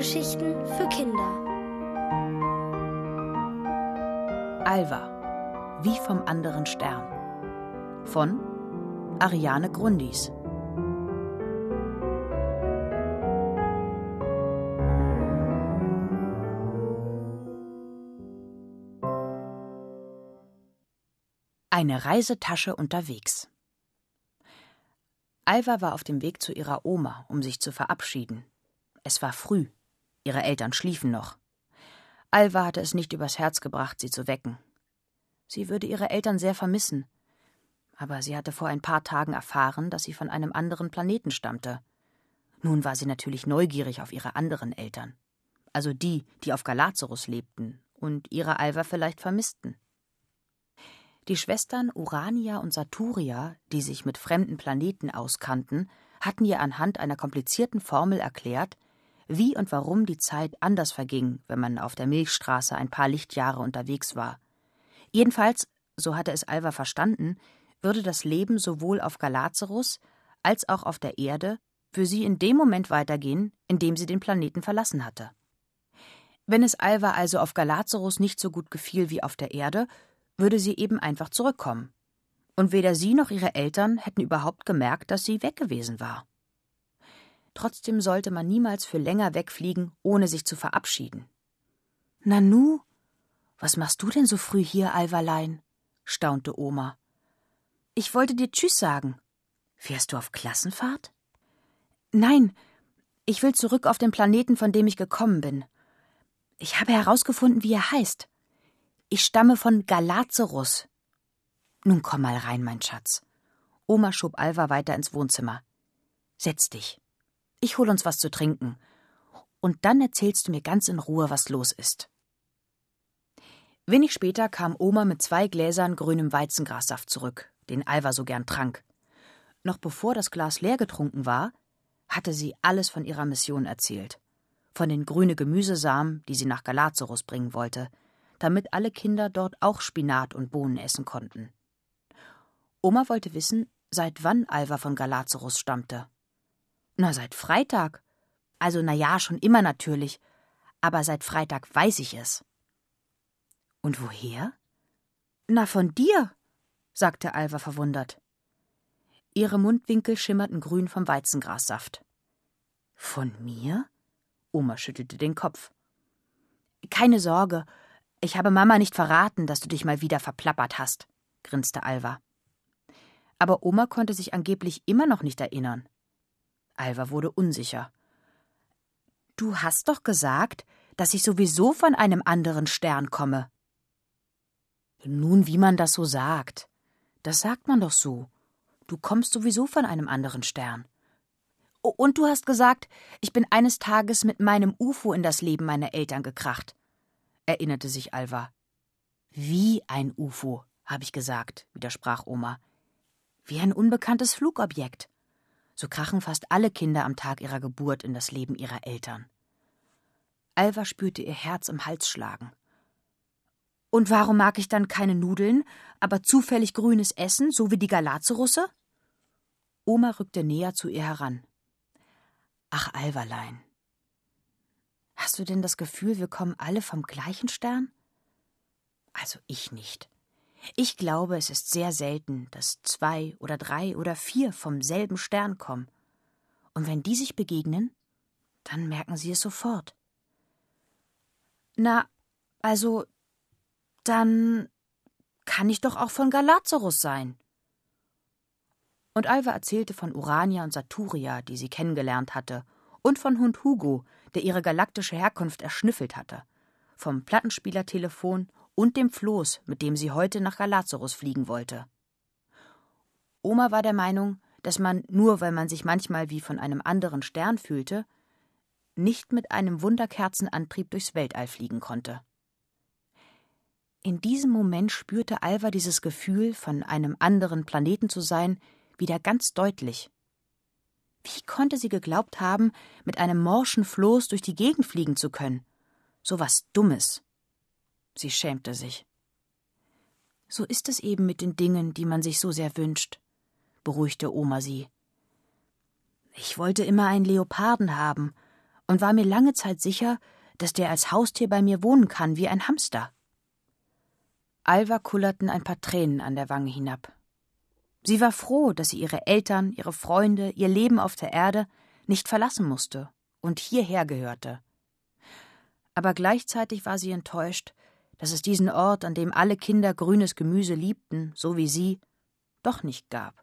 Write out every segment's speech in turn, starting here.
Hörgeschichten für Kinder. Alva, wie vom anderen Stern. Von Ariane Grundis. Eine Reisetasche unterwegs. Alva war auf dem Weg zu ihrer Oma, um sich zu verabschieden. Es war früh. Ihre Eltern schliefen noch. Alva hatte es nicht übers Herz gebracht, sie zu wecken. Sie würde ihre Eltern sehr vermissen. Aber sie hatte vor ein paar Tagen erfahren, dass sie von einem anderen Planeten stammte. Nun war sie natürlich neugierig auf ihre anderen Eltern. Also die, die auf Galazarus lebten und ihre Alva vielleicht vermissten. Die Schwestern Urania und Saturia, die sich mit fremden Planeten auskannten, hatten ihr anhand einer komplizierten Formel erklärt, wie und warum die Zeit anders verging, wenn man auf der Milchstraße ein paar Lichtjahre unterwegs war. Jedenfalls, so hatte es Alva verstanden, würde das Leben sowohl auf Galazarus als auch auf der Erde für sie in dem Moment weitergehen, in dem sie den Planeten verlassen hatte. Wenn es Alva also auf Galazarus nicht so gut gefiel wie auf der Erde, würde sie eben einfach zurückkommen. Und weder sie noch ihre Eltern hätten überhaupt gemerkt, dass sie weg gewesen war. Trotzdem sollte man niemals für länger wegfliegen, ohne sich zu verabschieden. Nanu, was machst du denn so früh hier, Alverlein? staunte Oma. Ich wollte dir Tschüss sagen. Fährst du auf Klassenfahrt? Nein, ich will zurück auf den Planeten, von dem ich gekommen bin. Ich habe herausgefunden, wie er heißt. Ich stamme von Galazarus. Nun komm mal rein, mein Schatz. Oma schob Alva weiter ins Wohnzimmer. Setz dich. Ich hol uns was zu trinken. Und dann erzählst du mir ganz in Ruhe, was los ist. Wenig später kam Oma mit zwei Gläsern grünem Weizengrassaft zurück, den Alva so gern trank. Noch bevor das Glas leer getrunken war, hatte sie alles von ihrer Mission erzählt. Von den grüne Gemüsesamen, die sie nach Galazarus bringen wollte, damit alle Kinder dort auch Spinat und Bohnen essen konnten. Oma wollte wissen, seit wann Alva von Galazarus stammte. Na, seit Freitag. Also, na ja, schon immer natürlich. Aber seit Freitag weiß ich es. Und woher? Na, von dir, sagte Alva verwundert. Ihre Mundwinkel schimmerten grün vom Weizengrassaft. Von mir? Oma schüttelte den Kopf. Keine Sorge, ich habe Mama nicht verraten, dass du dich mal wieder verplappert hast, grinste Alva. Aber Oma konnte sich angeblich immer noch nicht erinnern. Alva wurde unsicher. Du hast doch gesagt, dass ich sowieso von einem anderen Stern komme. Nun, wie man das so sagt. Das sagt man doch so. Du kommst sowieso von einem anderen Stern. Und du hast gesagt, ich bin eines Tages mit meinem UFO in das Leben meiner Eltern gekracht erinnerte sich Alva. Wie ein UFO, habe ich gesagt, widersprach Oma. Wie ein unbekanntes Flugobjekt. So krachen fast alle Kinder am Tag ihrer Geburt in das Leben ihrer Eltern. Alva spürte ihr Herz im Hals schlagen. Und warum mag ich dann keine Nudeln, aber zufällig grünes Essen, so wie die Galazerusse? Oma rückte näher zu ihr heran. Ach, Alverlein, Hast du denn das Gefühl, wir kommen alle vom gleichen Stern? Also ich nicht. Ich glaube, es ist sehr selten, dass zwei oder drei oder vier vom selben Stern kommen. Und wenn die sich begegnen, dann merken sie es sofort. Na, also, dann kann ich doch auch von Galazarus sein. Und Alva erzählte von Urania und Saturia, die sie kennengelernt hatte, und von Hund Hugo, der ihre galaktische Herkunft erschnüffelt hatte, vom Plattenspielertelefon und dem Floß, mit dem sie heute nach Galazarus fliegen wollte. Oma war der Meinung, dass man, nur weil man sich manchmal wie von einem anderen Stern fühlte, nicht mit einem Wunderkerzenantrieb durchs Weltall fliegen konnte. In diesem Moment spürte Alva dieses Gefühl, von einem anderen Planeten zu sein, wieder ganz deutlich wie konnte sie geglaubt haben, mit einem morschen Floß durch die Gegend fliegen zu können? So was Dummes. Sie schämte sich. So ist es eben mit den Dingen, die man sich so sehr wünscht, beruhigte Oma sie. Ich wollte immer einen Leoparden haben, und war mir lange Zeit sicher, dass der als Haustier bei mir wohnen kann wie ein Hamster. Alva kullerten ein paar Tränen an der Wange hinab. Sie war froh, dass sie ihre Eltern, ihre Freunde, ihr Leben auf der Erde nicht verlassen musste und hierher gehörte. Aber gleichzeitig war sie enttäuscht, dass es diesen Ort, an dem alle Kinder grünes Gemüse liebten, so wie sie, doch nicht gab.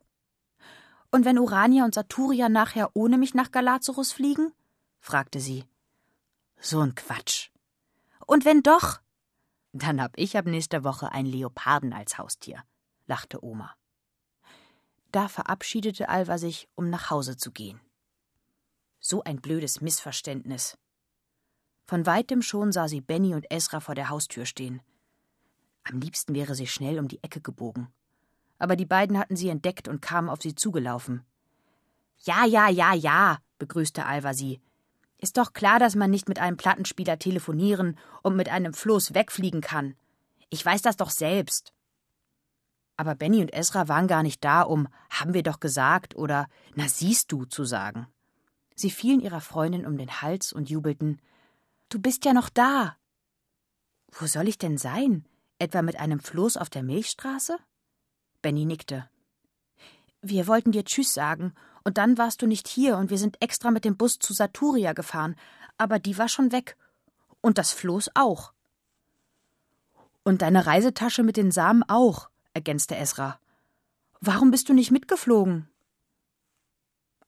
Und wenn Urania und Saturia nachher ohne mich nach Galazarus fliegen? fragte sie. So ein Quatsch. Und wenn doch? Dann hab ich ab nächster Woche einen Leoparden als Haustier, lachte Oma. Da verabschiedete Alva sich, um nach Hause zu gehen. So ein blödes Missverständnis. Von weitem schon sah sie Benny und Esra vor der Haustür stehen. Am liebsten wäre sie schnell um die Ecke gebogen. Aber die beiden hatten sie entdeckt und kamen auf sie zugelaufen. Ja, ja, ja, ja, begrüßte Alva sie. Ist doch klar, dass man nicht mit einem Plattenspieler telefonieren und mit einem Floß wegfliegen kann. Ich weiß das doch selbst. Aber Benny und Esra waren gar nicht da, um haben wir doch gesagt oder na siehst du zu sagen. Sie fielen ihrer Freundin um den Hals und jubelten Du bist ja noch da. Wo soll ich denn sein? Etwa mit einem Floß auf der Milchstraße? Benny nickte. Wir wollten dir Tschüss sagen, und dann warst du nicht hier, und wir sind extra mit dem Bus zu Saturia gefahren, aber die war schon weg. Und das Floß auch. Und deine Reisetasche mit den Samen auch, ergänzte Esra. Warum bist du nicht mitgeflogen?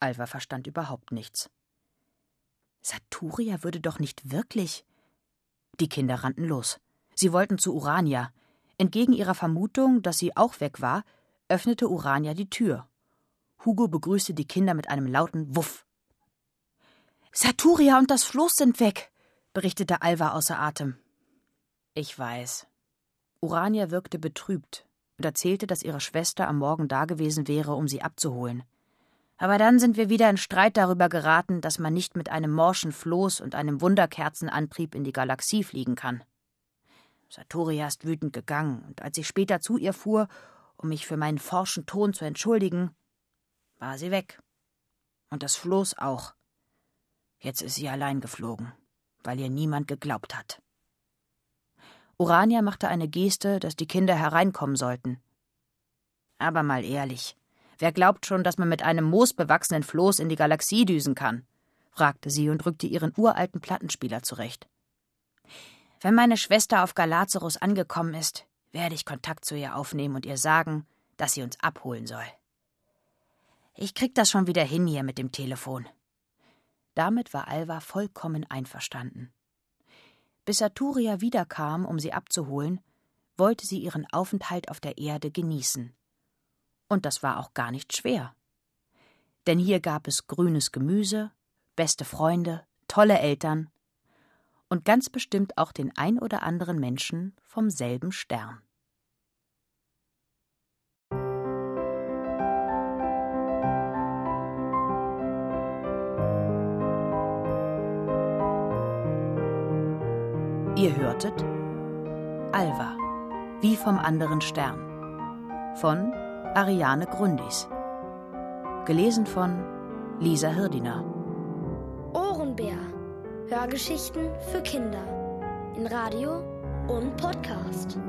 Alva verstand überhaupt nichts. Saturia würde doch nicht wirklich. Die Kinder rannten los. Sie wollten zu Urania. Entgegen ihrer Vermutung, dass sie auch weg war, öffnete Urania die Tür. Hugo begrüßte die Kinder mit einem lauten Wuff. Saturia und das Floß sind weg, berichtete Alva außer Atem. Ich weiß. Urania wirkte betrübt und erzählte, dass ihre Schwester am Morgen dagewesen wäre, um sie abzuholen. Aber dann sind wir wieder in Streit darüber geraten, dass man nicht mit einem morschen Floß und einem Wunderkerzenantrieb in die Galaxie fliegen kann. Saturia ist wütend gegangen, und als ich später zu ihr fuhr, um mich für meinen forschen Ton zu entschuldigen, war sie weg. Und das Floß auch. Jetzt ist sie allein geflogen, weil ihr niemand geglaubt hat. Urania machte eine Geste, dass die Kinder hereinkommen sollten. Aber mal ehrlich, Wer glaubt schon, dass man mit einem moosbewachsenen Floß in die Galaxie düsen kann? fragte sie und rückte ihren uralten Plattenspieler zurecht. Wenn meine Schwester auf Galazarus angekommen ist, werde ich Kontakt zu ihr aufnehmen und ihr sagen, dass sie uns abholen soll. Ich krieg das schon wieder hin hier mit dem Telefon. Damit war Alva vollkommen einverstanden. Bis Saturia wiederkam, um sie abzuholen, wollte sie ihren Aufenthalt auf der Erde genießen. Und das war auch gar nicht schwer. Denn hier gab es grünes Gemüse, beste Freunde, tolle Eltern und ganz bestimmt auch den ein oder anderen Menschen vom selben Stern. Ihr hörtet Alva, wie vom anderen Stern von Ariane Grundis. Gelesen von Lisa Hirdiner. Ohrenbär. Hörgeschichten für Kinder. In Radio und Podcast.